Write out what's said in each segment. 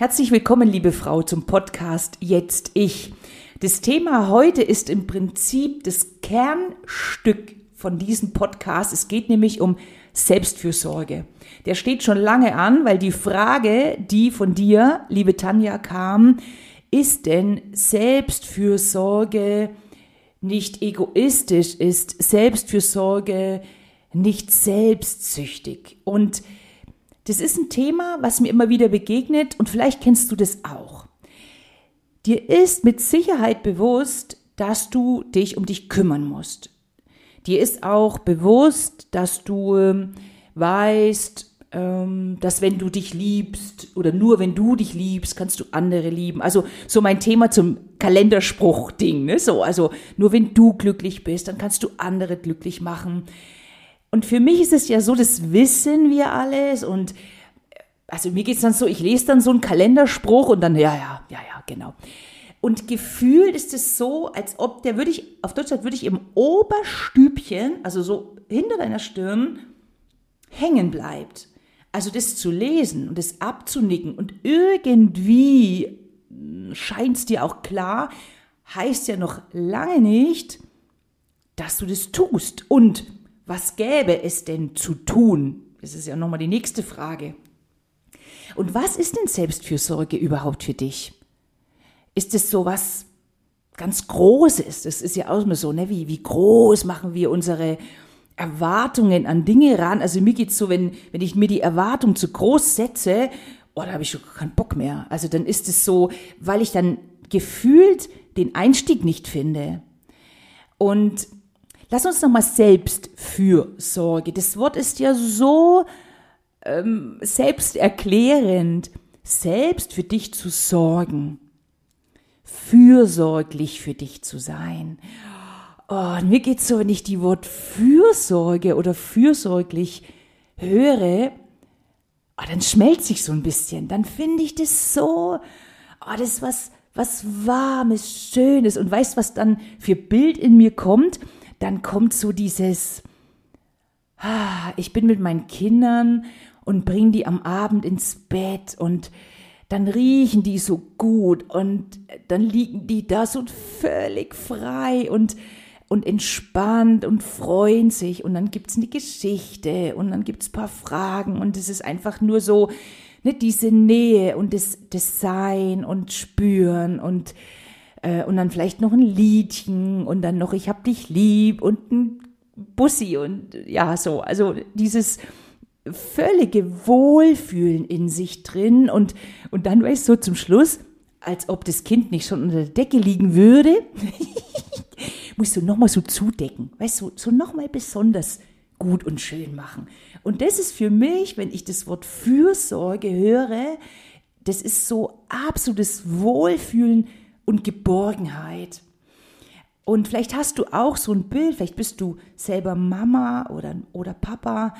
Herzlich willkommen, liebe Frau, zum Podcast Jetzt Ich. Das Thema heute ist im Prinzip das Kernstück von diesem Podcast. Es geht nämlich um Selbstfürsorge. Der steht schon lange an, weil die Frage, die von dir, liebe Tanja, kam, ist denn Selbstfürsorge nicht egoistisch, ist Selbstfürsorge nicht selbstsüchtig? Und das ist ein Thema, was mir immer wieder begegnet und vielleicht kennst du das auch. Dir ist mit Sicherheit bewusst, dass du dich um dich kümmern musst. Dir ist auch bewusst, dass du ähm, weißt, ähm, dass wenn du dich liebst oder nur wenn du dich liebst, kannst du andere lieben. Also so mein Thema zum Kalenderspruch-Ding, ne? So, also nur wenn du glücklich bist, dann kannst du andere glücklich machen. Und für mich ist es ja so, das wissen wir alles und also mir geht es dann so, ich lese dann so einen Kalenderspruch und dann, ja, ja, ja, ja, genau. Und gefühlt ist es so, als ob der würde ich, auf Deutschland würde ich im Oberstübchen, also so hinter deiner Stirn, hängen bleibt. Also das zu lesen und das abzunicken und irgendwie scheint es dir auch klar, heißt ja noch lange nicht, dass du das tust. Und was gäbe es denn zu tun? Das ist ja nochmal die nächste Frage. Und was ist denn Selbstfürsorge überhaupt für dich? Ist es so was ganz Großes? Das ist ja auch immer so, ne? Wie, wie groß machen wir unsere Erwartungen an Dinge ran? Also mir geht's so, wenn, wenn ich mir die Erwartung zu groß setze, oh, da habe ich schon keinen Bock mehr. Also dann ist es so, weil ich dann gefühlt den Einstieg nicht finde. Und Lass uns nochmal Selbstfürsorge. Das Wort ist ja so ähm, selbsterklärend. Selbst für dich zu sorgen. Fürsorglich für dich zu sein. Oh, mir geht's so, wenn ich die Wort Fürsorge oder fürsorglich höre, oh, dann schmelzt sich so ein bisschen. Dann finde ich das so, oh, das ist was, was Warmes, Schönes. Und weißt, was dann für Bild in mir kommt? Dann kommt so dieses, ah, ich bin mit meinen Kindern und bringe die am Abend ins Bett und dann riechen die so gut und dann liegen die da so völlig frei und, und entspannt und freuen sich und dann gibt's eine Geschichte und dann gibt's paar Fragen und es ist einfach nur so, ne, diese Nähe und das, das Sein und Spüren und äh, und dann vielleicht noch ein Liedchen und dann noch Ich hab dich lieb und ein Bussi und ja, so. Also dieses völlige Wohlfühlen in sich drin und, und dann weißt du so zum Schluss, als ob das Kind nicht schon unter der Decke liegen würde, musst du nochmal so zudecken, weißt du, so nochmal besonders gut und schön machen. Und das ist für mich, wenn ich das Wort Fürsorge höre, das ist so absolutes Wohlfühlen und Geborgenheit. Und vielleicht hast du auch so ein Bild, vielleicht bist du selber Mama oder, oder Papa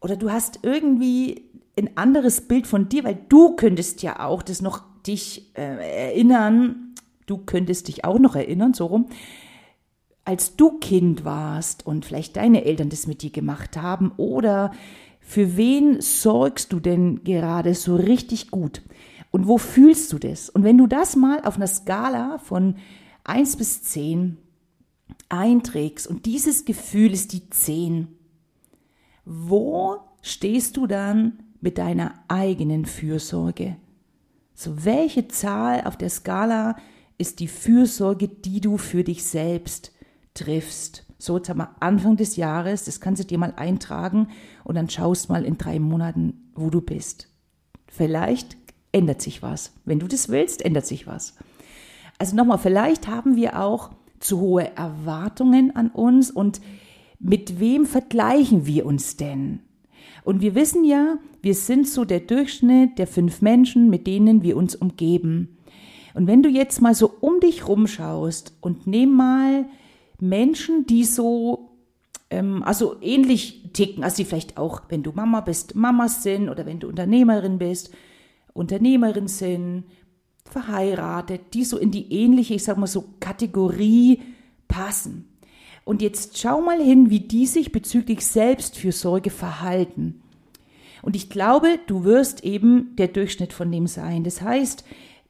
oder du hast irgendwie ein anderes Bild von dir, weil du könntest ja auch das noch dich äh, erinnern, du könntest dich auch noch erinnern, so rum, als du Kind warst und vielleicht deine Eltern das mit dir gemacht haben oder für wen sorgst du denn gerade so richtig gut? Und wo fühlst du das? Und wenn du das mal auf einer Skala von 1 bis 10 einträgst und dieses Gefühl ist die 10, wo stehst du dann mit deiner eigenen Fürsorge? So, welche Zahl auf der Skala ist die Fürsorge, die du für dich selbst triffst? So, jetzt haben wir Anfang des Jahres, das kannst du dir mal eintragen und dann schaust mal in drei Monaten, wo du bist. Vielleicht ändert sich was. Wenn du das willst, ändert sich was. Also nochmal, vielleicht haben wir auch zu hohe Erwartungen an uns und mit wem vergleichen wir uns denn? Und wir wissen ja, wir sind so der Durchschnitt der fünf Menschen, mit denen wir uns umgeben. Und wenn du jetzt mal so um dich rumschaust und nimm mal Menschen, die so, ähm, also ähnlich ticken, also die vielleicht auch, wenn du Mama bist, Mamas sind oder wenn du Unternehmerin bist Unternehmerin sind, verheiratet, die so in die ähnliche, ich sag mal so, Kategorie passen. Und jetzt schau mal hin, wie die sich bezüglich Selbstfürsorge verhalten. Und ich glaube, du wirst eben der Durchschnitt von dem sein. Das heißt,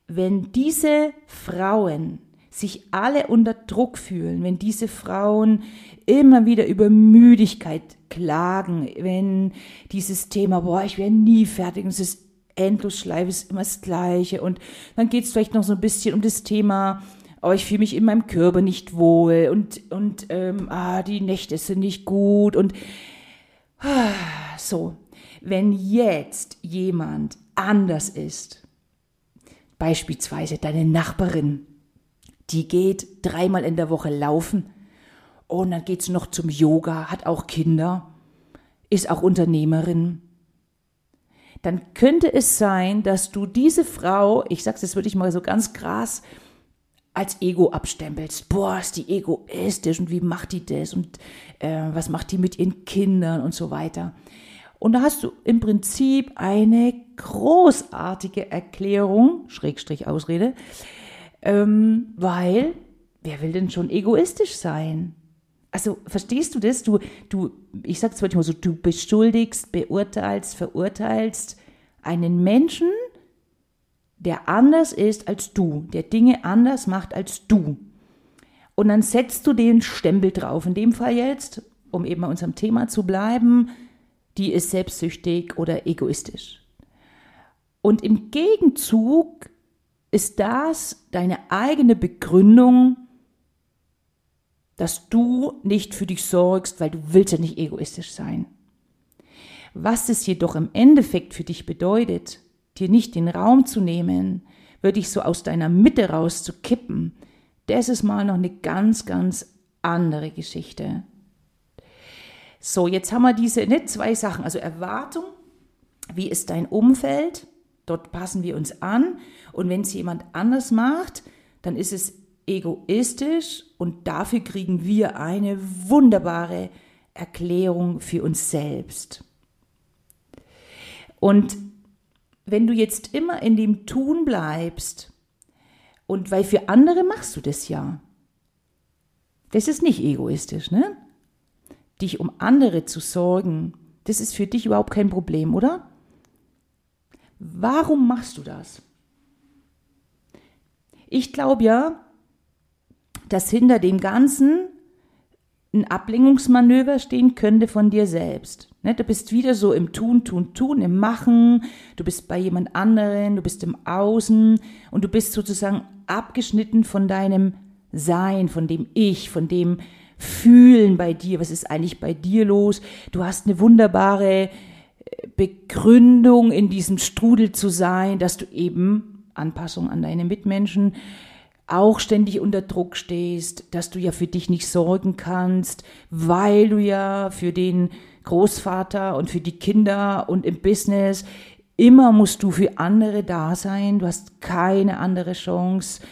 wenn diese Frauen sich alle unter Druck fühlen, wenn diese Frauen immer wieder über Müdigkeit klagen, wenn dieses Thema, boah, ich werde nie fertig, es ist Endlosschleife, ist immer das Gleiche und dann geht es vielleicht noch so ein bisschen um das Thema, oh, ich fühle mich in meinem Körper nicht wohl und, und ähm, ah, die Nächte sind nicht gut und ah, so. Wenn jetzt jemand anders ist, beispielsweise deine Nachbarin, die geht dreimal in der Woche laufen und dann geht sie noch zum Yoga, hat auch Kinder, ist auch Unternehmerin. Dann könnte es sein, dass du diese Frau, ich sag's jetzt wirklich mal so ganz krass, als Ego abstempelst. Boah, ist die egoistisch und wie macht die das und äh, was macht die mit ihren Kindern und so weiter. Und da hast du im Prinzip eine großartige Erklärung, Schrägstrich Ausrede, ähm, weil wer will denn schon egoistisch sein? Also verstehst du das? Du, du, ich sag's manchmal so, du beschuldigst, beurteilst, verurteilst einen Menschen, der anders ist als du, der Dinge anders macht als du. Und dann setzt du den Stempel drauf. In dem Fall jetzt, um eben bei unserem Thema zu bleiben, die ist selbstsüchtig oder egoistisch. Und im Gegenzug ist das deine eigene Begründung, dass du nicht für dich sorgst, weil du willst ja nicht egoistisch sein. Was es jedoch im Endeffekt für dich bedeutet, dir nicht den Raum zu nehmen, wirklich so aus deiner Mitte raus zu kippen, das ist mal noch eine ganz, ganz andere Geschichte. So, jetzt haben wir diese ne, zwei Sachen, also Erwartung, wie ist dein Umfeld, dort passen wir uns an und wenn es jemand anders macht, dann ist es egoistisch und dafür kriegen wir eine wunderbare Erklärung für uns selbst. Und wenn du jetzt immer in dem Tun bleibst, und weil für andere machst du das ja, das ist nicht egoistisch, ne? Dich um andere zu sorgen, das ist für dich überhaupt kein Problem, oder? Warum machst du das? Ich glaube ja, dass hinter dem Ganzen ein Ablenkungsmanöver stehen könnte von dir selbst. Ne, du bist wieder so im Tun, Tun, Tun, im Machen, du bist bei jemand anderen, du bist im Außen und du bist sozusagen abgeschnitten von deinem Sein, von dem Ich, von dem Fühlen bei dir. Was ist eigentlich bei dir los? Du hast eine wunderbare äh, Begründung, in diesem Strudel zu sein, dass du eben Anpassung an deine Mitmenschen auch ständig unter Druck stehst, dass du ja für dich nicht sorgen kannst, weil du ja für den Großvater und für die Kinder und im Business immer musst du für andere da sein, du hast keine andere Chance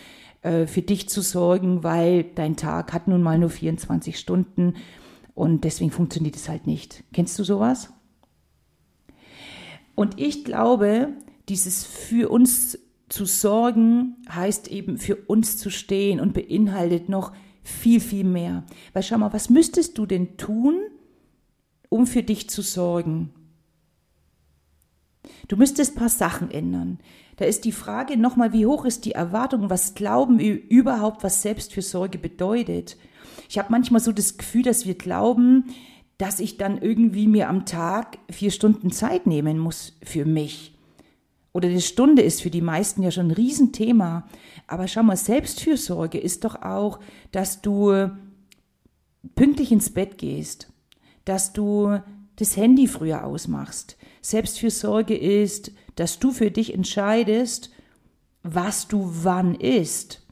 äh, für dich zu sorgen, weil dein Tag hat nun mal nur 24 Stunden und deswegen funktioniert es halt nicht. Kennst du sowas? Und ich glaube, dieses für uns zu sorgen heißt eben für uns zu stehen und beinhaltet noch viel, viel mehr. Weil schau mal, was müsstest du denn tun, um für dich zu sorgen? Du müsstest ein paar Sachen ändern. Da ist die Frage nochmal, wie hoch ist die Erwartung, was glauben wir überhaupt, was Selbstfürsorge bedeutet? Ich habe manchmal so das Gefühl, dass wir glauben, dass ich dann irgendwie mir am Tag vier Stunden Zeit nehmen muss für mich oder eine Stunde ist für die meisten ja schon ein Riesenthema. Aber schau mal, Selbstfürsorge ist doch auch, dass du pünktlich ins Bett gehst, dass du das Handy früher ausmachst. Selbstfürsorge ist, dass du für dich entscheidest, was du wann isst.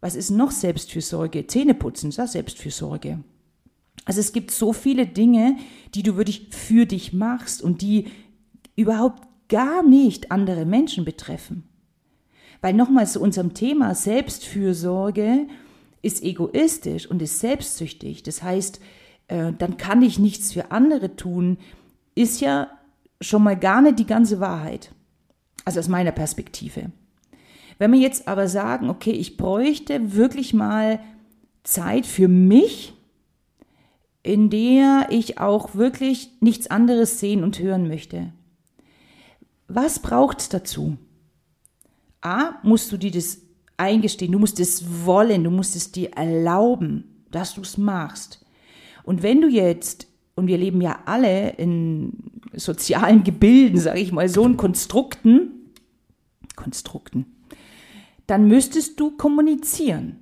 Was ist noch Selbstfürsorge? Zähneputzen, das ist Selbstfürsorge. Also es gibt so viele Dinge, die du wirklich für dich machst und die überhaupt gar nicht andere Menschen betreffen. Weil nochmal zu unserem Thema Selbstfürsorge ist egoistisch und ist selbstsüchtig. Das heißt, äh, dann kann ich nichts für andere tun, ist ja schon mal gar nicht die ganze Wahrheit. Also aus meiner Perspektive. Wenn wir jetzt aber sagen, okay, ich bräuchte wirklich mal Zeit für mich, in der ich auch wirklich nichts anderes sehen und hören möchte Was braucht es dazu? A, musst du dir das eingestehen, du musst es wollen, du musst es dir erlauben, dass du es machst. Und wenn du jetzt, und wir leben ja alle in sozialen Gebilden, sage ich mal, so in Konstrukten, Konstrukten, dann müsstest du kommunizieren.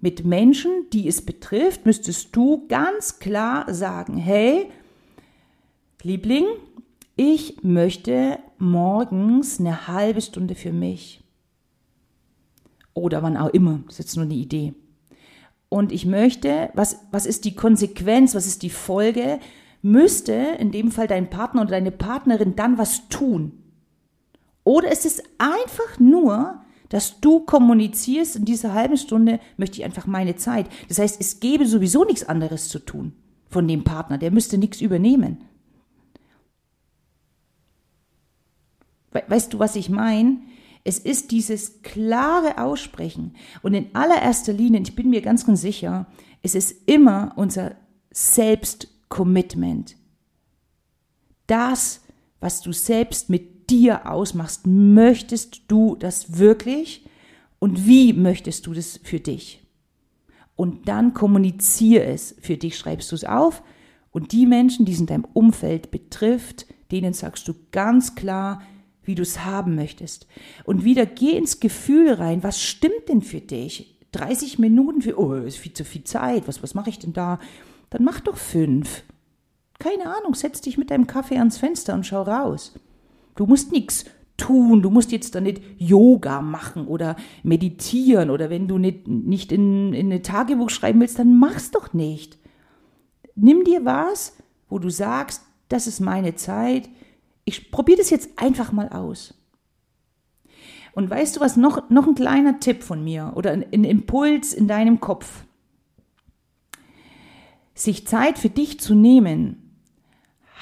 Mit Menschen, die es betrifft, müsstest du ganz klar sagen, hey, Liebling, ich möchte morgens eine halbe Stunde für mich. Oder wann auch immer, das ist jetzt nur eine Idee. Und ich möchte, was, was ist die Konsequenz, was ist die Folge? Müsste in dem Fall dein Partner oder deine Partnerin dann was tun? Oder ist es einfach nur, dass du kommunizierst, in dieser halben Stunde möchte ich einfach meine Zeit. Das heißt, es gäbe sowieso nichts anderes zu tun von dem Partner, der müsste nichts übernehmen. Weißt du, was ich meine? Es ist dieses klare Aussprechen. Und in allererster Linie, ich bin mir ganz, ganz sicher, es ist immer unser Selbstcommitment. Das, was du selbst mit dir ausmachst, möchtest du das wirklich? Und wie möchtest du das für dich? Und dann kommuniziere es für dich, schreibst du es auf. Und die Menschen, die es in deinem Umfeld betrifft, denen sagst du ganz klar, wie du es haben möchtest. Und wieder geh ins Gefühl rein, was stimmt denn für dich? 30 Minuten für, oh, ist viel zu viel Zeit, was, was mache ich denn da? Dann mach doch fünf. Keine Ahnung, setz dich mit deinem Kaffee ans Fenster und schau raus. Du musst nichts tun, du musst jetzt da nicht Yoga machen oder meditieren oder wenn du nicht, nicht in, in ein Tagebuch schreiben willst, dann mach's doch nicht. Nimm dir was, wo du sagst, das ist meine Zeit, ich probiere das jetzt einfach mal aus. Und weißt du was, noch, noch ein kleiner Tipp von mir oder ein, ein Impuls in deinem Kopf. Sich Zeit für dich zu nehmen,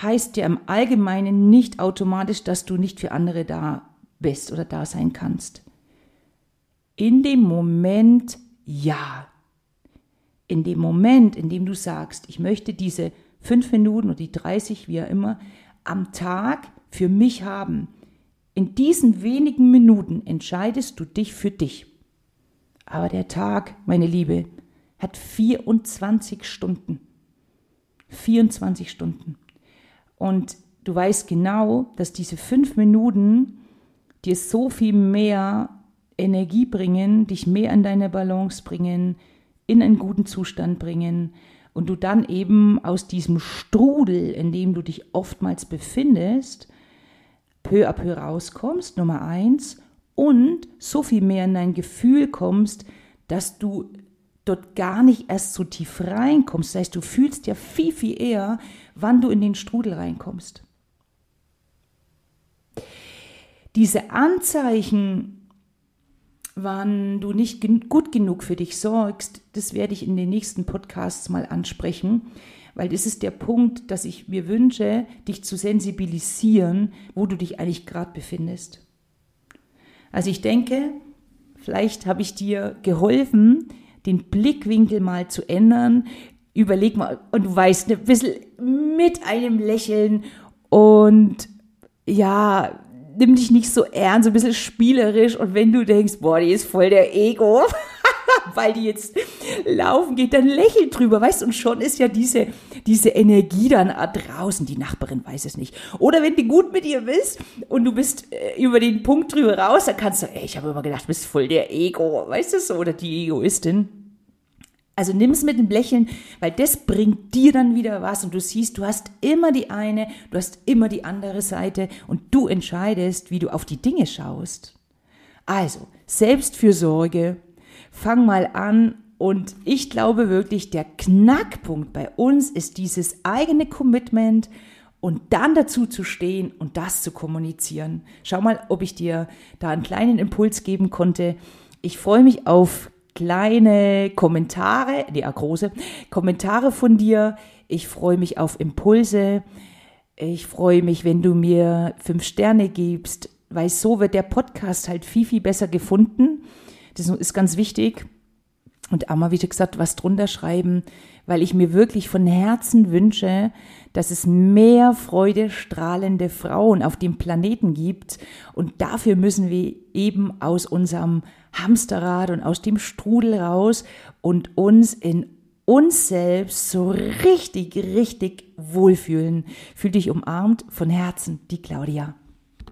heißt ja im Allgemeinen nicht automatisch, dass du nicht für andere da bist oder da sein kannst. In dem Moment ja. In dem Moment, in dem du sagst, ich möchte diese fünf Minuten oder die 30, wie auch immer, am Tag für mich haben. In diesen wenigen Minuten entscheidest du dich für dich. Aber der Tag, meine Liebe, hat 24 Stunden. 24 Stunden. Und du weißt genau, dass diese fünf Minuten dir so viel mehr Energie bringen, dich mehr in deine Balance bringen, in einen guten Zustand bringen, und du dann eben aus diesem Strudel, in dem du dich oftmals befindest, peu à peu rauskommst, Nummer eins, und so viel mehr in dein Gefühl kommst, dass du dort gar nicht erst so tief reinkommst. Das heißt, du fühlst ja viel, viel eher, wann du in den Strudel reinkommst. Diese Anzeichen wann du nicht gen gut genug für dich sorgst, das werde ich in den nächsten Podcasts mal ansprechen, weil das ist der Punkt, dass ich mir wünsche, dich zu sensibilisieren, wo du dich eigentlich gerade befindest. Also ich denke, vielleicht habe ich dir geholfen, den Blickwinkel mal zu ändern. Überleg mal, und du weißt, ein bisschen mit einem Lächeln und ja, nimm dich nicht so ernst, so ein bisschen spielerisch. Und wenn du denkst, boah, die ist voll der Ego, weil die jetzt laufen geht, dann lächel drüber, weißt du, und schon ist ja diese, diese Energie dann draußen. Die Nachbarin weiß es nicht. Oder wenn du gut mit ihr bist und du bist äh, über den Punkt drüber raus, dann kannst du, ey, ich habe immer gedacht, du bist voll der Ego, weißt du so, oder die Egoistin. Also nimm es mit dem Lächeln, weil das bringt dir dann wieder was und du siehst, du hast immer die eine, du hast immer die andere Seite und du entscheidest, wie du auf die Dinge schaust. Also, Selbstfürsorge, fang mal an und ich glaube wirklich, der Knackpunkt bei uns ist dieses eigene Commitment und dann dazu zu stehen und das zu kommunizieren. Schau mal, ob ich dir da einen kleinen Impuls geben konnte. Ich freue mich auf kleine Kommentare, nee, große Kommentare von dir. Ich freue mich auf Impulse. Ich freue mich, wenn du mir fünf Sterne gibst, weil so wird der Podcast halt viel, viel besser gefunden. Das ist ganz wichtig. und auch mal wieder gesagt, was drunter schreiben, weil ich mir wirklich von Herzen wünsche, dass es mehr freudestrahlende Frauen auf dem Planeten gibt. Und dafür müssen wir eben aus unserem Hamsterrad und aus dem Strudel raus und uns in uns selbst so richtig, richtig wohlfühlen. Fühl dich umarmt von Herzen, die Claudia.